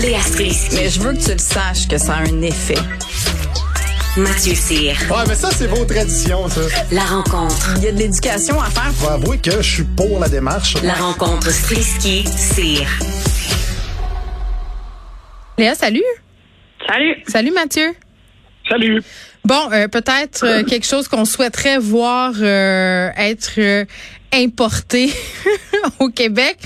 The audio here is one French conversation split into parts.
Léa Strisky. Mais je veux que tu le saches que ça a un effet. Mathieu Cyr. Ouais, mais ça, c'est vos traditions, ça. La rencontre. Il y a de l'éducation à faire. Faut avouer que je suis pour la démarche. La rencontre Strisky-Cyr. Léa, salut. Salut. Salut Mathieu. Salut. Bon, euh, peut-être euh, quelque chose qu'on souhaiterait voir euh, être euh, importé au Québec.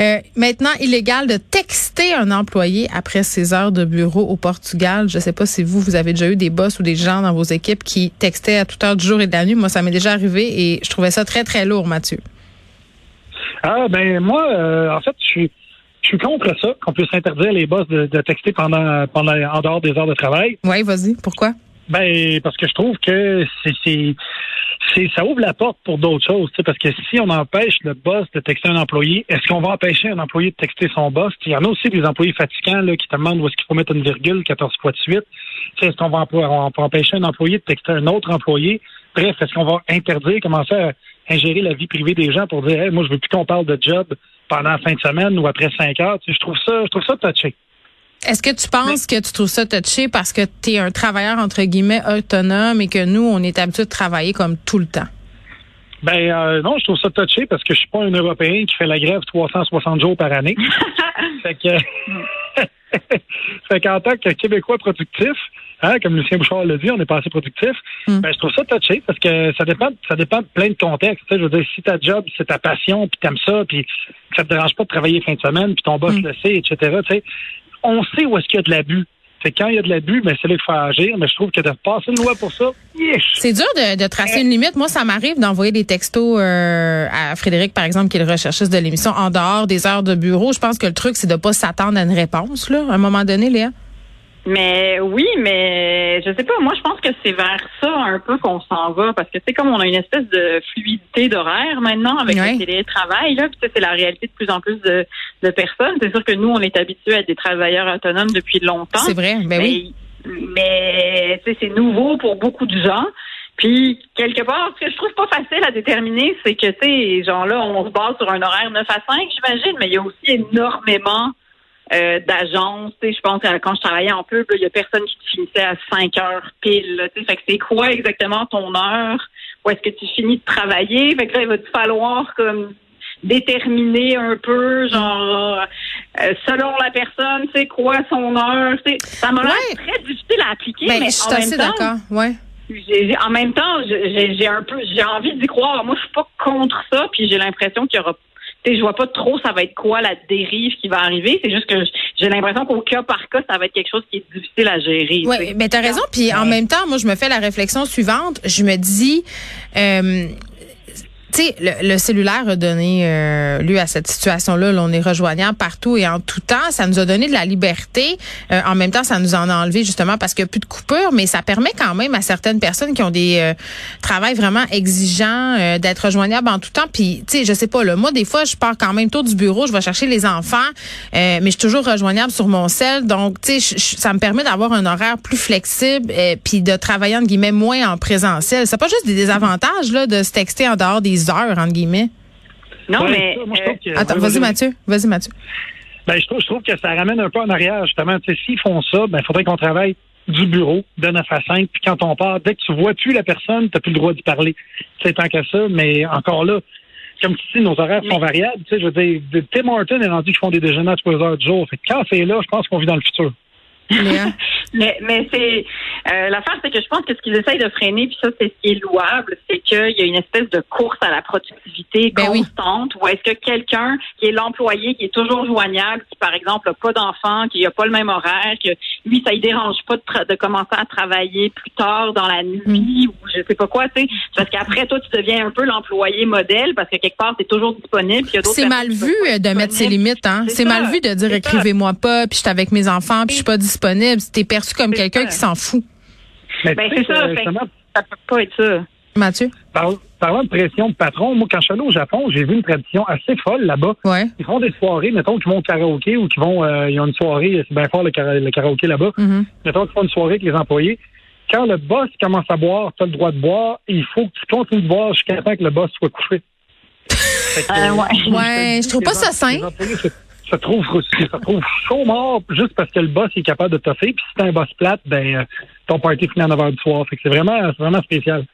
Euh, maintenant, illégal de texter un employé après ses heures de bureau au Portugal. Je sais pas si vous, vous avez déjà eu des boss ou des gens dans vos équipes qui textaient à toute heure du jour et de la nuit. Moi, ça m'est déjà arrivé et je trouvais ça très, très lourd, Mathieu. Ah ben moi, euh, en fait, je suis je suis contre ça, qu'on puisse interdire les boss de, de texter pendant pendant en dehors des heures de travail. Oui, vas-y. Pourquoi? Ben parce que je trouve que c'est c'est ça ouvre la porte pour d'autres choses, parce que si on empêche le boss de texter un employé, est-ce qu'on va empêcher un employé de texter son boss? Il y en a aussi des employés fatigants là, qui te demandent où est-ce qu'il faut mettre une virgule 14 fois de suite. Est-ce qu'on va empêcher un employé de texter un autre employé? Bref, est-ce qu'on va interdire, commencer à ingérer la vie privée des gens pour dire, moi je veux plus qu'on parle de job pendant la fin de semaine ou après 5 heures? Je trouve ça, je trouve ça touché. Est-ce que tu penses que tu trouves ça touché parce que tu es un travailleur, entre guillemets, autonome et que nous, on est habitué de travailler comme tout le temps? Ben euh, non, je trouve ça touché parce que je suis pas un Européen qui fait la grève 360 jours par année. fait que fait qu'en tant que Québécois productif, hein, comme Lucien Bouchard l'a dit, on est pas assez productif. Mm. Ben, je trouve ça touché parce que ça dépend, ça dépend de plein de contextes. Tu sais, je veux dire, si ta job c'est ta passion, puis t'aimes ça, puis ça te dérange pas de travailler fin de semaine, puis ton boss Mm. le sait, etc. Tu sais, on sait où est-ce qu'il y a de l'abus. Que quand il y a de l'abus, ben c'est là qu'il faut agir. Mais je trouve que de passer une loi pour ça! C'est dur de, de tracer une limite. Moi, ça m'arrive d'envoyer des textos euh, à Frédéric, par exemple, qui est le recherchiste de l'émission, en dehors des heures de bureau. Je pense que le truc, c'est de pas s'attendre à une réponse, là, à un moment donné, Léa. Mais oui, mais je sais pas. Moi, je pense que c'est vers ça un peu qu'on s'en va parce que c'est comme on a une espèce de fluidité d'horaire maintenant avec le télétravail là. Puis ça, c'est la réalité de plus en plus de, de personnes. C'est sûr que nous, on est habitués à être des travailleurs autonomes depuis longtemps. C'est vrai, ben mais, oui. mais c'est nouveau pour beaucoup de gens. Puis quelque part, ce que je trouve pas facile à déterminer, c'est que tu sais, genre là, on se base sur un horaire 9 à 5, j'imagine, mais il y a aussi énormément euh, sais, je pense que quand je travaillais en pub, il y a personne qui te finissait à 5 heures pile. là, tu sais. fait que c'est quoi exactement ton heure? Où est-ce que tu finis de travailler? Fait que là, il va te falloir comme déterminer un peu, genre euh, selon la personne, c'est quoi son heure. tu sais. Ça m'a l'air Ouais. très difficile à appliquer, Ben, mais je en suis même assez temps, d'accord. Ouais. j'ai- en même temps, j'ai j'ai un peu, j'ai envie d'y croire. Moi, je suis pas contre ça, puis j'ai l'impression qu'il y aura. Je vois pas trop ça va être quoi la dérive qui va arriver. C'est juste que j'ai l'impression qu'au cas par cas, ça va être quelque chose qui est difficile à gérer. Oui, mais tu as raison. Puis en même temps, moi, je me fais la réflexion suivante. Je me dis, euh, tu le, le cellulaire a donné euh, lieu à cette situation-là. Là, on est rejoignable partout et en tout temps. Ça nous a donné de la liberté. Euh, en même temps, ça nous en a enlevé justement parce qu'il n'y a plus de coupure, mais ça permet quand même à certaines personnes qui ont des euh, travails vraiment exigeants euh, d'être rejoignables en tout temps. Puis, tu sais, je sais pas, là, moi, des fois, je pars quand même tôt du bureau, je vais chercher les enfants, euh, mais je suis toujours rejoignable sur mon cell. Donc, tu sais, ça me permet d'avoir un horaire plus flexible euh, puis de travailler, entre guillemets, moins en présentiel. C'est pas juste des désavantages, là, de se texter en dehors des heures, entre guillemets. non, Ouais, mais ça, moi, je euh, trouve que- Attends, ouais, vas-y, Mathieu. Vas-y, Mathieu. Ben, je trouve, je trouve que ça ramène un peu en arrière, justement. Tu sais, s'ils font ça, ben, il faudrait qu'on travaille du bureau de 9 à 5, puis quand on part, dès que tu vois plus la personne, tu plus le droit d'y parler. C'est tant qu'à ça, mais encore là, comme tu dis, nos horaires sont variables. Tu sais, je veux dire, Tim Horton est rendu qu'ils font des déjeuners à 3 heures du jour. Fait que quand c'est là, je pense qu'on vit dans le futur. Mais, mais c'est euh, l'affaire, c'est que je pense que ce qu'ils essayent de freiner, puis ça, c'est ce qui est louable, c'est qu'il y a une espèce de course à la productivité Ben oui. constante. Ou est-ce que quelqu'un qui est l'employé, qui est toujours joignable, qui par exemple n'a pas d'enfant, qui n'a pas le même horaire, que lui, ça ne dérange pas de, tra- de commencer à travailler plus tard dans la nuit ou je sais pas quoi, tu sais, parce qu'après toi, tu deviens un peu l'employé modèle parce que quelque part, tu es toujours disponible. puis il y a d'autres C'est mal vu euh, de mettre ses limites, hein. C'est C'est ça, mal vu de dire écrivez-moi pas, puis je suis avec mes enfants, puis je suis pas disponible. T'es perçu comme quelqu'un qui s'en fout. Mais Ben, tu sais, c'est ça, euh, fait Ça peut pas être ça. Mathieu? par- parlant de pression de patron, moi, quand je suis allé au Japon, j'ai vu une tradition assez folle là-bas. Ouais. Ils font des soirées, mettons qu'ils vont au karaoké ou qu'ils vont, euh, ils ont une soirée, c'est bien fort le, kara- le karaoké là-bas. Mhm. Mettons qu'ils font une soirée avec les employés. Quand le boss commence à boire, tu as le droit de boire et il faut que tu continues de boire jusqu'à temps que le boss soit couché. Que, Euh, ouais. Ouais, je trouve pas ça sain. Se trouve se trouve chaud mort juste parce que le boss est capable de toffer. Puis si c'est un boss plate, ben euh, ton party finit à 9 h du soir. Fait que c'est vraiment, c'est vraiment spécial.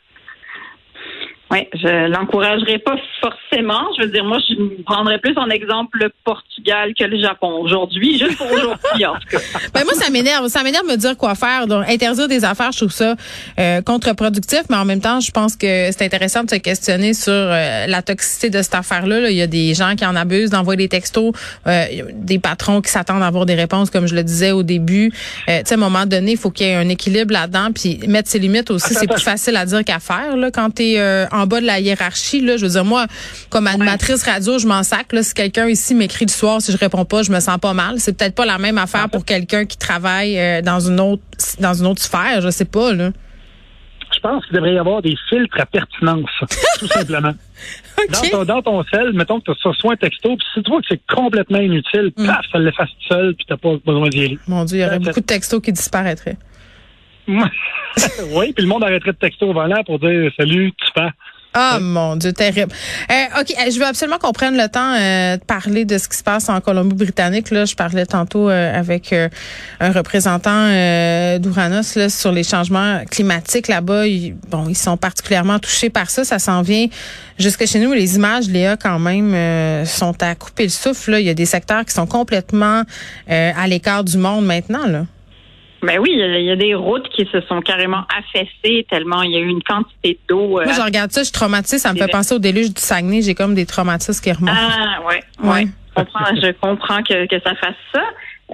Oui, je l'encouragerais pas forcément. Je veux dire, moi, je prendrais plus en exemple le Portugal que le Japon aujourd'hui, juste pour aujourd'hui, en tout cas. Ben moi, ça m'énerve. Ça m'énerve de me dire quoi faire. Donc, interdire des affaires, je trouve ça euh, contre-productif, mais en même temps, je pense que c'est intéressant de se questionner sur euh, la toxicité de cette affaire-là. Il y a des gens qui en abusent, d'envoyer des textos, euh, des patrons qui s'attendent à avoir des réponses, comme je le disais au début. Euh, tu sais, à un moment donné, il faut qu'il y ait un équilibre là-dedans, puis mettre ses limites aussi. C'est plus facile à dire qu'à faire là, quand tu es en bas de la hiérarchie. Là. Je veux dire, moi, comme animatrice radio, je m'en sac. Là, si quelqu'un ici m'écrit le soir, si je réponds pas, je me sens pas mal. C'est peut-être pas la même affaire pour quelqu'un qui travaille euh, dans une autre dans une autre sphère. Je sais pas. Là. Je pense qu'il devrait y avoir des filtres à pertinence, tout simplement. OK. Dans, ton, dans ton cell, mettons que tu as soit un texto, puis si tu vois que c'est complètement inutile, Mm. paf, ça l'efface tout seul, puis t'as pas besoin d'y aller. Mon Dieu, il y aurait beaucoup de textos qui disparaîtraient. Oui, puis le monde arrêterait de texto au volant pour dire salut, tu fais. Ah mon Dieu, terrible. Euh, ok, euh, je veux absolument qu'on prenne le temps euh, de parler de ce qui se passe en Colombie-Britannique. Là, je parlais tantôt euh, avec euh, un représentant euh, d'Ouranos là, sur les changements climatiques là-bas. Ils, bon, ils sont particulièrement touchés par ça. Ça s'en vient jusque chez nous. Les images, Léa, quand même, sont à couper le souffle. Là. Il y a des secteurs qui sont complètement à l'écart du monde maintenant. Là. Ben oui, il y a- des routes qui se sont carrément affaissées tellement il y a eu une quantité d'eau. euh, Moi, je regarde ça, je suis traumatisée. Ça me fait penser au déluge du Saguenay. J'ai comme des traumatismes qui remontent. Ah, ouais, Ouais. ouais. Je comprends, je comprends que, que ça fasse ça.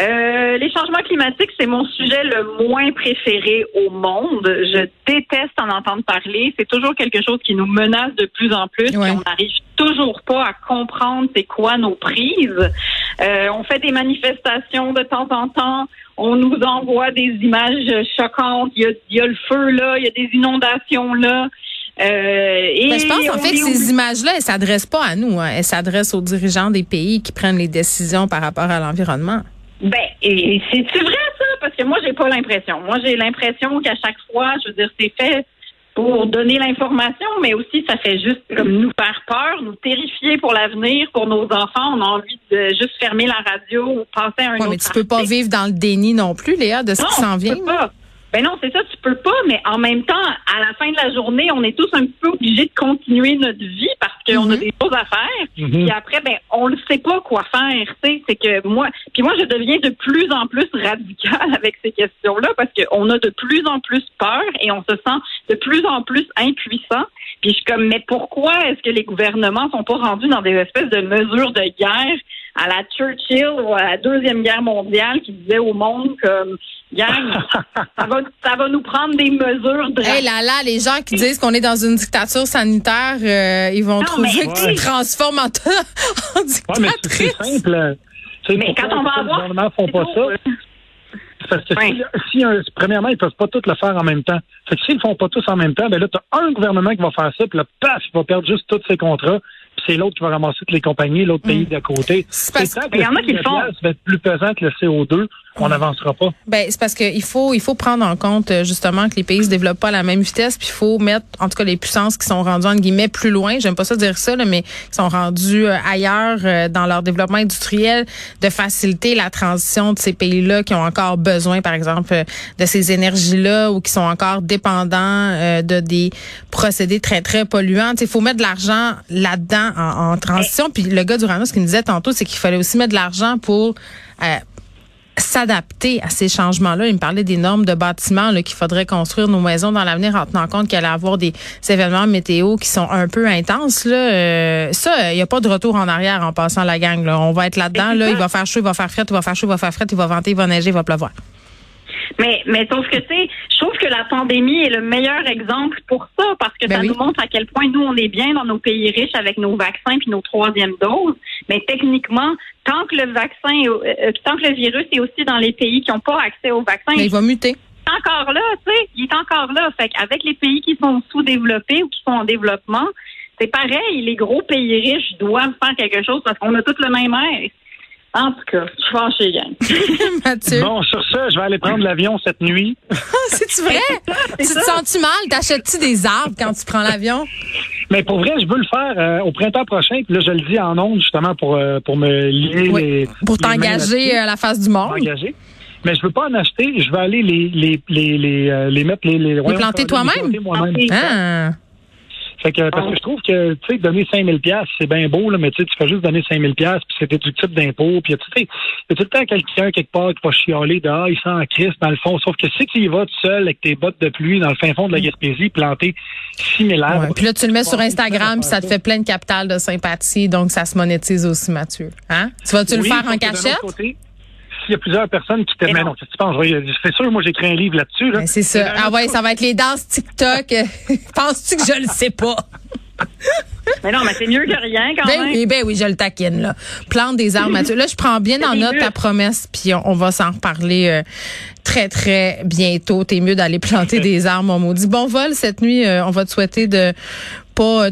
Euh, les changements climatiques, c'est mon sujet le moins préféré au monde. Je déteste en entendre parler. C'est toujours quelque chose qui nous menace de plus en plus. Ouais. et on n'arrive toujours pas à comprendre c'est quoi nos prises. Euh, on fait des manifestations de temps en temps. On nous envoie des images choquantes. Il y a, il y a le feu là, il y a des inondations là. Euh, et Ben, je pense en fait que ces images-là, elles s'adressent pas à nous. Hein. Elles s'adressent aux dirigeants des pays qui prennent les décisions par rapport à l'environnement. Ben, et c'est-tu vrai, ça? Parce que moi, j'ai pas l'impression. Moi, j'ai l'impression qu'à chaque fois, je veux dire, c'est fait pour donner l'information, mais aussi, ça fait juste comme nous faire peur, nous terrifier pour l'avenir, pour nos enfants. On a envie de juste fermer la radio ou passer à un Ouais, autre mais tu peux pas vivre dans le déni non plus, Léa, de ce Non, qui s'en vient. pas. Ben non, c'est ça, tu peux pas, mais en même temps, à la fin de la journée, on est tous un peu obligés de continuer notre vie parce qu'on a Mhm. des choses à faire. Mhm. Puis après, ben, on ne sait pas quoi faire. tu sais. C'est que moi, puis moi, je deviens de plus en plus radicale avec ces questions-là parce qu'on a de plus en plus peur et on se sent de plus en plus impuissant. Puis je suis comme, mais pourquoi est-ce que les gouvernements sont pas rendus dans des espèces de mesures de guerre à la Churchill ou à la Deuxième Guerre mondiale qui disait au monde comme, gang, ça va, ça va nous prendre des mesures de Hey là là, les gens qui disent qu'on est dans une dictature sanitaire, euh, ils vont Non, trouver mais- que tu Ouais. te transformes en, en Ouais, mais c'est- dictatrice. simple. tu Mais quand on va les avoir gouvernements font pas ça, c'est parce que Ouais. si, si un- premièrement, ils peuvent pas tous le faire en même temps. Fait que s'ils le font pas tous en même temps, ben là, tu as un gouvernement qui va faire ça, puis là, paf, il va perdre juste tous ses contrats, c'est l'autre qui va ramasser toutes les compagnies, l'autre pays d'à côté. C'est parce- il y en a qui le font. va être plus pesant que le CO2, on n'avancera pas. Ben c'est parce qu'il faut il faut prendre en compte euh, justement que les pays se développent pas à la même vitesse, puis il faut mettre en tout cas les puissances qui sont rendues entre guillemets plus loin. J'aime pas ça dire ça, là, mais qui sont rendues euh, ailleurs euh, dans leur développement industriel, de faciliter la transition de ces pays-là qui ont encore besoin, par exemple, euh, de ces énergies-là ou qui sont encore dépendants euh, de des procédés très très polluants. Il faut mettre de l'argent là-dedans en, en transition. Puis le gars d'Uranus, ce qu'il me disait tantôt, c'est qu'il fallait aussi mettre de l'argent pour euh, s'adapter à ces changements-là. Il me parlait des normes de bâtiments qu'il faudrait construire nos maisons dans l'avenir en tenant compte qu'il allait y avoir des événements météo qui sont un peu intenses. Là. Euh, ça, il n'y a pas de retour en arrière en passant la gang. Là. On va être là-dedans. Là, il va faire chaud, il va faire frais, il va faire chaud, il va faire frais, il va venter, il va neiger, il va pleuvoir. Mais, mais sauf que, tu sais, je trouve que la pandémie est le meilleur exemple pour ça, parce que Ben ça oui. nous montre à quel point nous, on est bien dans nos pays riches avec nos vaccins puis nos troisièmes doses. Mais techniquement, tant que le vaccin, au- euh, tant que le virus est aussi dans les pays qui n'ont pas accès au vaccin, Mais il il va muter. est encore là, tu sais, il est encore là. Fait qu'avec les pays qui sont sous-développés ou qui sont en développement, c'est pareil, les gros pays riches doivent faire quelque chose parce qu'on a tous le même air. En tout cas, je suis fâchée, gang. Mathieu. Bon, sur ça, je vais aller prendre l'avion cette nuit. C'est-tu vrai? tu te sens-tu mal? T'achètes-tu des arbres quand tu prends l'avion? Mais pour vrai, je veux le faire euh, au printemps prochain. Puis là, je le dis en ondes, justement, pour, euh, pour me lier Oui, les. Pour t'engager à la face du monde. M'engager. Mais je veux pas en acheter. Je vais aller les, les, les, les, euh, les mettre, les, les, planter les toi-même? planter moi-même. Ok. Ah. Fait que, parce que je trouve que, tu sais, donner 5000 pièces c'est bien beau, là, mais tu sais, tu fais juste donner 5000 pièces puis c'est déductible d'impôts, puis tu sais, il y a tout le temps quelqu'un quelque part qui va chialer de, ah, il sent en crise dans le fond, sauf que si tu y vas tout seul avec tes bottes de pluie dans le fin fond de la Gaspésie, planter 6000 Ouais. arbres. Puis là, tu le mets sur Instagram, puis ça te fait plein de capital de sympathie, donc ça se monétise aussi, Mathieu. Hein? Tu vas-tu le faire en cachette? S'il y a plusieurs personnes qui mais non. non, qu'est-ce que tu penses? C'est sûr, moi j'écris un livre là-dessus. Là. Ben, c'est ça. Ah ouais, ça va être les danses TikTok. Penses-tu que je le sais pas? Mais non, mais c'est mieux que rien quand Ben même. oui, ben oui, je le taquine, là. Plante des arbres, Mathieu. Là, je prends bien en note ta promesse, puis on, on va s'en reparler euh, très, très bientôt. T'es mieux d'aller planter des arbres, mon maudit. Bon vol cette nuit. euh, on va te souhaiter de pas euh,